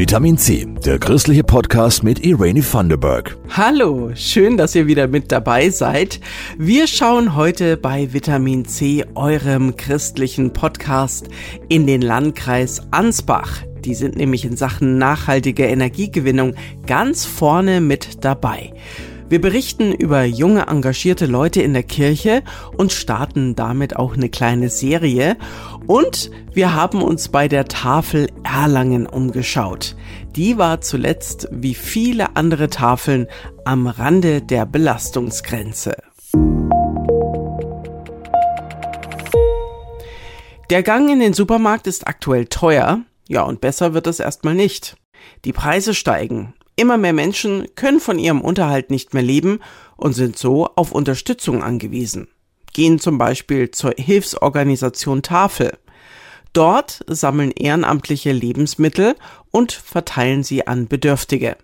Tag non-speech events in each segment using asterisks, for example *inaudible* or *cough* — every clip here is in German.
Vitamin C, der christliche Podcast mit Irene Thunderberg. Hallo, schön, dass ihr wieder mit dabei seid. Wir schauen heute bei Vitamin C, eurem christlichen Podcast, in den Landkreis Ansbach. Die sind nämlich in Sachen nachhaltige Energiegewinnung ganz vorne mit dabei. Wir berichten über junge, engagierte Leute in der Kirche und starten damit auch eine kleine Serie. Und wir haben uns bei der Tafel Erlangen umgeschaut. Die war zuletzt, wie viele andere Tafeln, am Rande der Belastungsgrenze. Der Gang in den Supermarkt ist aktuell teuer. Ja, und besser wird es erstmal nicht. Die Preise steigen. Immer mehr Menschen können von ihrem Unterhalt nicht mehr leben und sind so auf Unterstützung angewiesen. Gehen zum Beispiel zur Hilfsorganisation Tafel. Dort sammeln Ehrenamtliche Lebensmittel und verteilen sie an Bedürftige.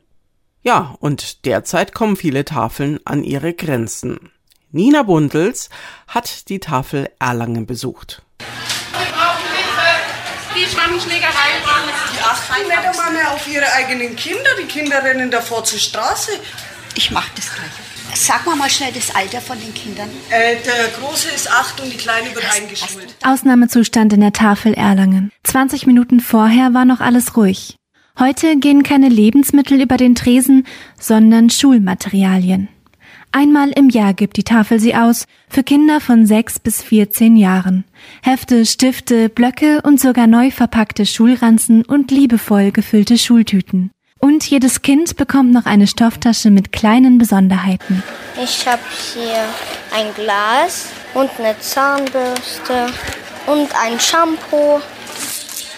Ja, und derzeit kommen viele Tafeln an ihre Grenzen. Nina Bundels hat die Tafel Erlangen besucht. Wir brauchen Hilfe. Die Schwangenschlägerei die achten nicht einmal mehr auf ihre eigenen Kinder. Die Kinder rennen davor zur Straße. Ich mach das gleich. Sag mal mal schnell das Alter von den Kindern. Äh, der Große ist acht und die Kleine wird eingeschult. Ausnahmezustand in der Tafel Erlangen. 20 Minuten vorher war noch alles ruhig. Heute gehen keine Lebensmittel über den Tresen, sondern Schulmaterialien. Einmal im Jahr gibt die Tafel sie aus für Kinder von 6 bis 14 Jahren. Hefte, Stifte, Blöcke und sogar neu verpackte Schulranzen und liebevoll gefüllte Schultüten. Und jedes Kind bekommt noch eine Stofftasche mit kleinen Besonderheiten. Ich habe hier ein Glas und eine Zahnbürste und ein Shampoo.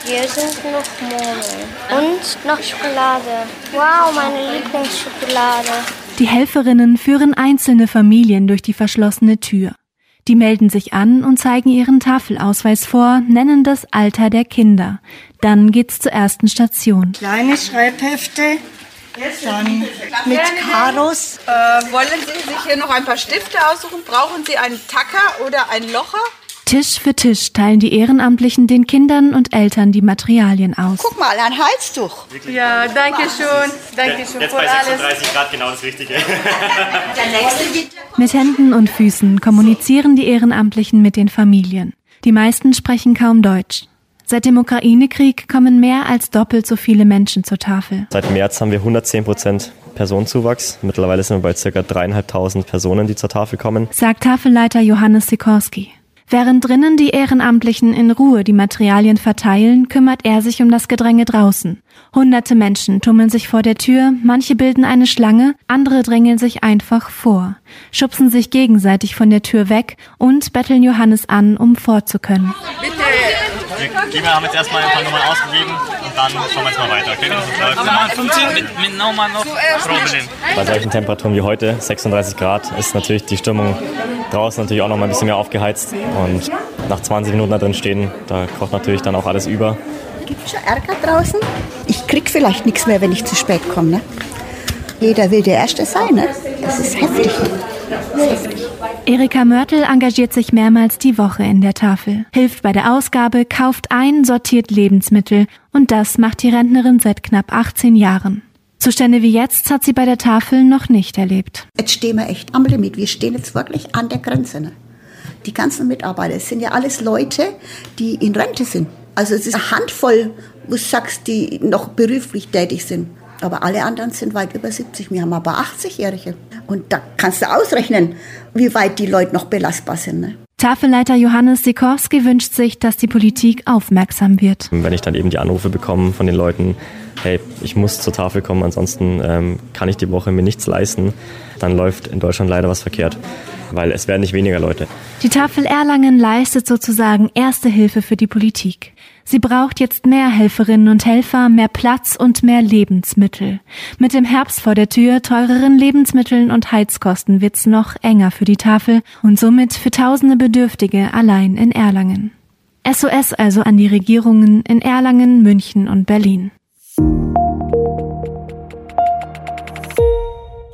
Hier sind noch Murmeln und noch Schokolade. Wow, meine Lieblingsschokolade. Die Helferinnen führen einzelne Familien durch die verschlossene Tür. Die melden sich an und zeigen ihren Tafelausweis vor, nennen das Alter der Kinder. Dann geht's zur ersten Station. Kleine Schreibhefte, dann mit Karos. Äh, wollen Sie sich hier noch ein paar Stifte aussuchen? Brauchen Sie einen Tacker oder einen Locher? Tisch für Tisch teilen die Ehrenamtlichen den Kindern und Eltern die Materialien aus. Guck mal, ein Halstuch. Ja, danke schön. Danke schön Jetzt bei alles. 36 Grad genau das Richtige. *laughs* Mit Händen und Füßen kommunizieren die Ehrenamtlichen mit den Familien. Die meisten sprechen kaum Deutsch. Seit dem Ukraine-Krieg kommen mehr als doppelt so viele Menschen zur Tafel. Seit März haben wir 110 Prozent Personenzuwachs. Mittlerweile sind wir bei ca. dreieinhalbtausend Personen, die zur Tafel kommen. sagt Tafelleiter Johannes Sikorski. Während drinnen die Ehrenamtlichen in Ruhe die Materialien verteilen, kümmert er sich um das Gedränge draußen. Hunderte Menschen tummeln sich vor der Tür, manche bilden eine Schlange, andere drängeln sich einfach vor, schubsen sich gegenseitig von der Tür weg und betteln Johannes an, um vorzukönnen. Wir haben jetzt erstmal ein paar Nummern ausgegeben dann schauen wir jetzt mal weiter. Okay, das läuft. Nummer 15 mit, mit noch Probe Bei solchen Temperaturen wie heute, 36 Grad, ist natürlich die Stimmung draußen natürlich auch noch mal ein bisschen mehr aufgeheizt. Und nach 20 Minuten da drin stehen, da kocht natürlich dann auch alles über. Gibt's schon Ärger draußen? Ich krieg vielleicht nichts mehr, wenn ich zu spät komme. Ne? Jeder will der Erste sein. Ne? Das ist heftig. Erika Mörtel engagiert sich mehrmals die Woche in der Tafel, hilft bei der Ausgabe, kauft ein, sortiert Lebensmittel und das macht die Rentnerin seit knapp 18 Jahren. Zustände wie jetzt hat sie bei der Tafel noch nicht erlebt. Jetzt stehen wir echt am Limit. Wir stehen jetzt wirklich an der Grenze. Ne? Die ganzen Mitarbeiter, sind ja alles Leute, die in Rente sind. Also es ist eine Handvoll, wo du sagst, die noch beruflich tätig sind. Aber alle anderen sind weit über 70. Wir haben aber 80-Jährige. Und da kannst du ausrechnen, wie weit die Leute noch belastbar sind. Ne? Tafelleiter Johannes Sikorski wünscht sich, dass die Politik aufmerksam wird. Wenn ich dann eben die Anrufe bekomme von den Leuten, hey, ich muss zur Tafel kommen, ansonsten ähm, kann ich die Woche mir nichts leisten, dann läuft in Deutschland leider was verkehrt. Weil es werden nicht weniger Leute. Die Tafel Erlangen leistet sozusagen erste Hilfe für die Politik. Sie braucht jetzt mehr Helferinnen und Helfer, mehr Platz und mehr Lebensmittel. Mit dem Herbst vor der Tür, teureren Lebensmitteln und Heizkosten wird's noch enger für die Tafel und somit für tausende Bedürftige allein in Erlangen. SOS also an die Regierungen in Erlangen, München und Berlin.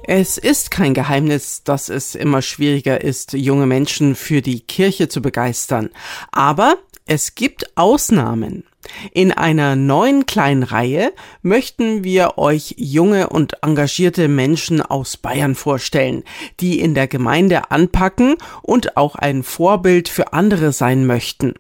Es ist kein Geheimnis, dass es immer schwieriger ist, junge Menschen für die Kirche zu begeistern. Aber es gibt Ausnahmen. In einer neuen kleinen Reihe möchten wir euch junge und engagierte Menschen aus Bayern vorstellen, die in der Gemeinde anpacken und auch ein Vorbild für andere sein möchten.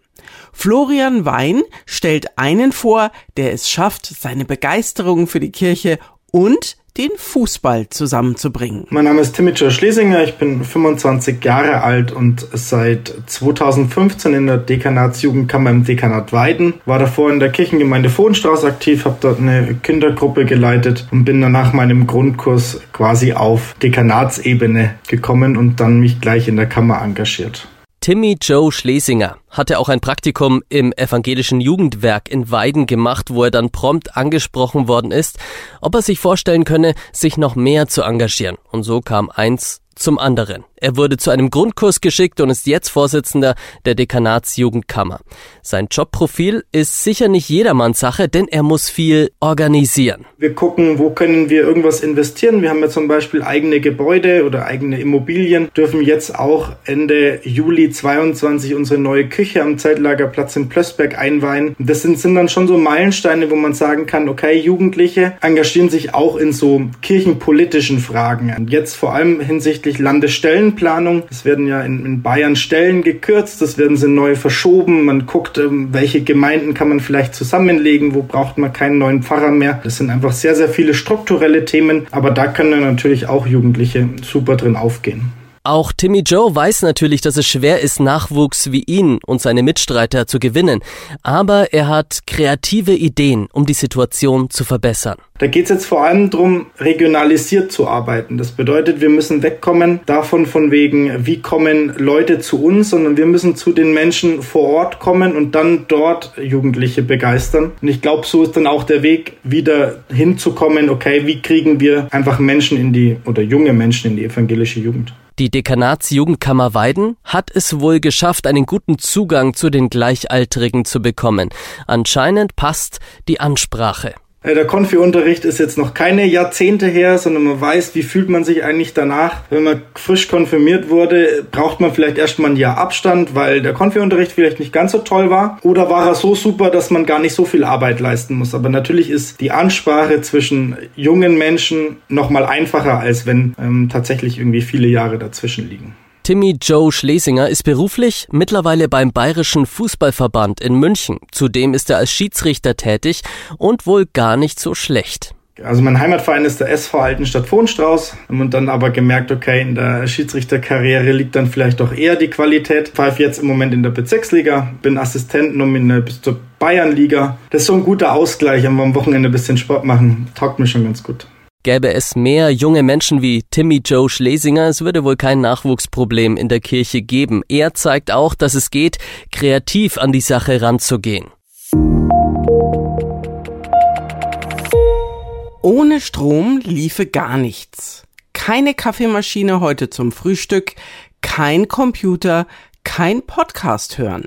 Florian Wein stellt einen vor, der es schafft, seine Begeisterung für die Kirche und den Fußball zusammenzubringen. Mein Name ist Timmy Schlesinger, ich bin 25 Jahre alt und seit 2015 in der Dekanatsjugendkammer im Dekanat Weiden. War davor in der Kirchengemeinde Vohenstrauß aktiv, habe dort eine Kindergruppe geleitet und bin dann nach meinem Grundkurs quasi auf Dekanatsebene gekommen und dann mich gleich in der Kammer engagiert. Timmy Joe Schlesinger hatte auch ein Praktikum im evangelischen Jugendwerk in Weiden gemacht, wo er dann prompt angesprochen worden ist, ob er sich vorstellen könne, sich noch mehr zu engagieren. Und so kam eins zum anderen. Er wurde zu einem Grundkurs geschickt und ist jetzt Vorsitzender der Dekanatsjugendkammer. Sein Jobprofil ist sicher nicht jedermanns Sache, denn er muss viel organisieren. Wir gucken, wo können wir irgendwas investieren. Wir haben ja zum Beispiel eigene Gebäude oder eigene Immobilien, dürfen jetzt auch Ende Juli 22 unsere neue Küche am Zeitlagerplatz in Plössberg einweihen. Das sind, sind dann schon so Meilensteine, wo man sagen kann, okay, Jugendliche engagieren sich auch in so kirchenpolitischen Fragen. Jetzt vor allem hinsichtlich Landesstellenplanung. Es werden ja in, in Bayern Stellen gekürzt, es werden sie neu verschoben. Man guckt, ähm, welche Gemeinden kann man vielleicht zusammenlegen, wo braucht man keinen neuen Pfarrer mehr. Das sind einfach sehr, sehr viele strukturelle Themen, aber da können natürlich auch Jugendliche super drin aufgehen. Auch Timmy Joe weiß natürlich, dass es schwer ist, Nachwuchs wie ihn und seine Mitstreiter zu gewinnen. Aber er hat kreative Ideen, um die Situation zu verbessern. Da geht es jetzt vor allem darum, regionalisiert zu arbeiten. Das bedeutet, wir müssen wegkommen davon von wegen, wie kommen Leute zu uns, sondern wir müssen zu den Menschen vor Ort kommen und dann dort Jugendliche begeistern. Und ich glaube, so ist dann auch der Weg, wieder hinzukommen, okay, wie kriegen wir einfach Menschen in die oder junge Menschen in die evangelische Jugend. Die Dekanatsjugendkammer Weiden hat es wohl geschafft, einen guten Zugang zu den Gleichaltrigen zu bekommen. Anscheinend passt die Ansprache. Äh, der Konfi-Unterricht ist jetzt noch keine Jahrzehnte her, sondern man weiß, wie fühlt man sich eigentlich danach. Wenn man frisch konfirmiert wurde, braucht man vielleicht erstmal ein Jahr Abstand, weil der Konfi-Unterricht vielleicht nicht ganz so toll war. Oder war er so super, dass man gar nicht so viel Arbeit leisten muss. Aber natürlich ist die Ansprache zwischen jungen Menschen nochmal einfacher, als wenn ähm, tatsächlich irgendwie viele Jahre dazwischen liegen. Timmy Joe Schlesinger ist beruflich mittlerweile beim Bayerischen Fußballverband in München. Zudem ist er als Schiedsrichter tätig und wohl gar nicht so schlecht. Also mein Heimatverein ist der SV Altenstadt Vohnstrauß und dann aber gemerkt, okay, in der Schiedsrichterkarriere liegt dann vielleicht doch eher die Qualität. Pfeife jetzt im Moment in der Bezirksliga, bin Assistent nominiert bis zur Bayernliga. Das ist so ein guter Ausgleich, am Wochenende ein bisschen Sport machen, taugt mir schon ganz gut. Gäbe es mehr junge Menschen wie Timmy Joe Schlesinger, es würde wohl kein Nachwuchsproblem in der Kirche geben. Er zeigt auch, dass es geht, kreativ an die Sache ranzugehen. Ohne Strom liefe gar nichts. Keine Kaffeemaschine heute zum Frühstück, kein Computer, kein Podcast hören.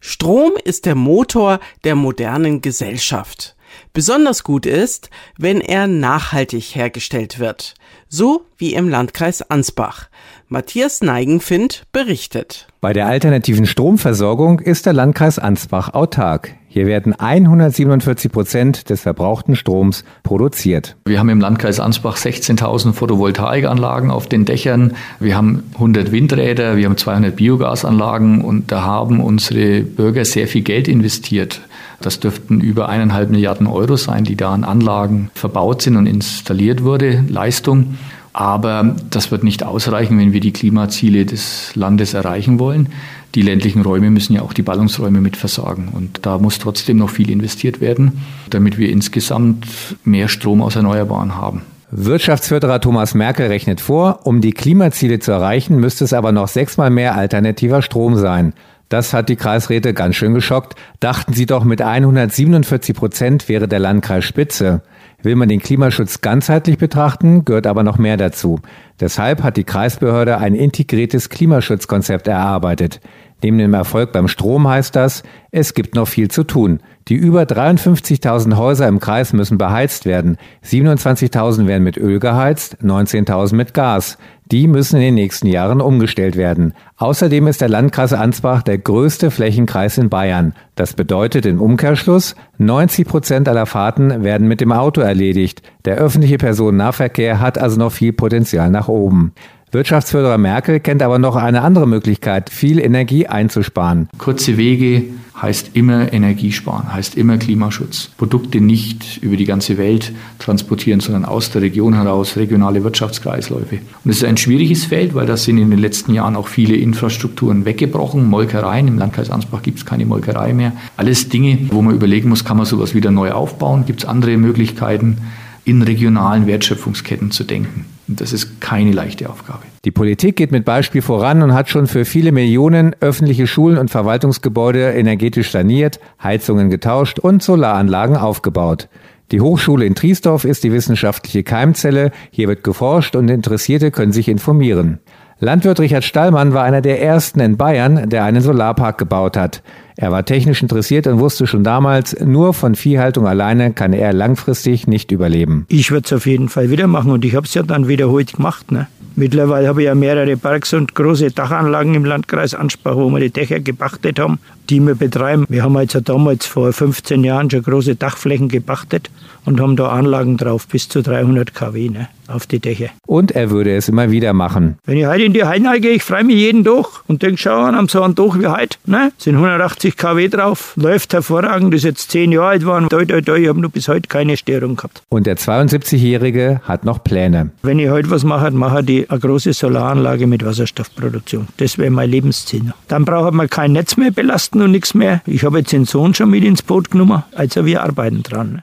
Strom ist der Motor der modernen Gesellschaft. Besonders gut ist, wenn er nachhaltig hergestellt wird, so wie im Landkreis Ansbach. Matthias Neigenfind berichtet. Bei der alternativen Stromversorgung ist der Landkreis Ansbach autark. Hier werden 147 Prozent des verbrauchten Stroms produziert. Wir haben im Landkreis Ansbach 16.000 Photovoltaikanlagen auf den Dächern. Wir haben 100 Windräder, wir haben 200 Biogasanlagen und da haben unsere Bürger sehr viel Geld investiert. Das dürften über eineinhalb Milliarden Euro sein, die da an Anlagen verbaut sind und installiert wurde, Leistung. Aber das wird nicht ausreichen, wenn wir die Klimaziele des Landes erreichen wollen. Die ländlichen Räume müssen ja auch die Ballungsräume mit versorgen. Und da muss trotzdem noch viel investiert werden, damit wir insgesamt mehr Strom aus Erneuerbaren haben. Wirtschaftsförderer Thomas Merkel rechnet vor, um die Klimaziele zu erreichen, müsste es aber noch sechsmal mehr alternativer Strom sein. Das hat die Kreisräte ganz schön geschockt. Dachten sie doch, mit 147 Prozent wäre der Landkreis Spitze. Will man den Klimaschutz ganzheitlich betrachten, gehört aber noch mehr dazu. Deshalb hat die Kreisbehörde ein integriertes Klimaschutzkonzept erarbeitet. Neben dem Erfolg beim Strom heißt das, es gibt noch viel zu tun. Die über 53.000 Häuser im Kreis müssen beheizt werden. 27.000 werden mit Öl geheizt, 19.000 mit Gas. Die müssen in den nächsten Jahren umgestellt werden. Außerdem ist der Landkreis Ansbach der größte Flächenkreis in Bayern. Das bedeutet im Umkehrschluss, 90 Prozent aller Fahrten werden mit dem Auto erledigt. Der öffentliche Personennahverkehr hat also noch viel Potenzial nach oben. Wirtschaftsförderer Merkel kennt aber noch eine andere Möglichkeit, viel Energie einzusparen. Kurze Wege heißt immer Energiesparen, heißt immer Klimaschutz. Produkte nicht über die ganze Welt transportieren, sondern aus der Region heraus regionale Wirtschaftskreisläufe. Und es ist ein schwieriges Feld, weil da sind in den letzten Jahren auch viele Infrastrukturen weggebrochen. Molkereien, im Landkreis Ansbach gibt es keine Molkerei mehr. Alles Dinge, wo man überlegen muss, kann man sowas wieder neu aufbauen? Gibt es andere Möglichkeiten, in regionalen Wertschöpfungsketten zu denken? Und das ist keine leichte Aufgabe. Die Politik geht mit Beispiel voran und hat schon für viele Millionen öffentliche Schulen und Verwaltungsgebäude energetisch saniert, Heizungen getauscht und Solaranlagen aufgebaut. Die Hochschule in Triesdorf ist die wissenschaftliche Keimzelle. Hier wird geforscht und Interessierte können sich informieren. Landwirt Richard Stallmann war einer der ersten in Bayern, der einen Solarpark gebaut hat. Er war technisch interessiert und wusste schon damals, nur von Viehhaltung alleine kann er langfristig nicht überleben. Ich würde es auf jeden Fall wieder machen und ich habe es ja dann wiederholt gemacht. Ne? Mittlerweile habe ich ja mehrere Parks und große Dachanlagen im Landkreis Ansbach, wo wir die Dächer gepachtet haben, die wir betreiben. Wir haben jetzt also damals vor 15 Jahren schon große Dachflächen gepachtet und haben da Anlagen drauf bis zu 300 kW. Ne? auf die Dächer. Und er würde es immer wieder machen. Wenn ich heute in die Heine gehe, ich freue mich jeden Tag und denke, schau an, am so einen Tag wie heute, ne? sind 180 kW drauf, läuft hervorragend, ist jetzt 10 Jahre alt geworden, toi, toi, toi, ich habe noch bis heute keine Störung gehabt. Und der 72-Jährige hat noch Pläne. Wenn ich heute was mache, mache ich eine große Solaranlage mit Wasserstoffproduktion. Das wäre mein Lebensziel. Dann braucht man kein Netz mehr belasten und nichts mehr. Ich habe jetzt den Sohn schon mit ins Boot genommen, also wir arbeiten dran.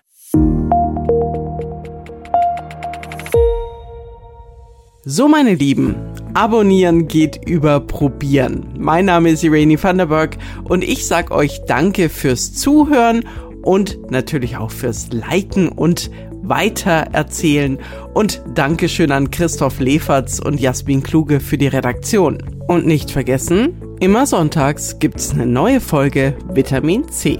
So, meine Lieben, abonnieren geht über probieren. Mein Name ist Irene Vanderberg und ich sag euch danke fürs Zuhören und natürlich auch fürs Liken und weitererzählen und Dankeschön an Christoph Leferz und Jasmin Kluge für die Redaktion. Und nicht vergessen, immer sonntags gibt's eine neue Folge Vitamin C.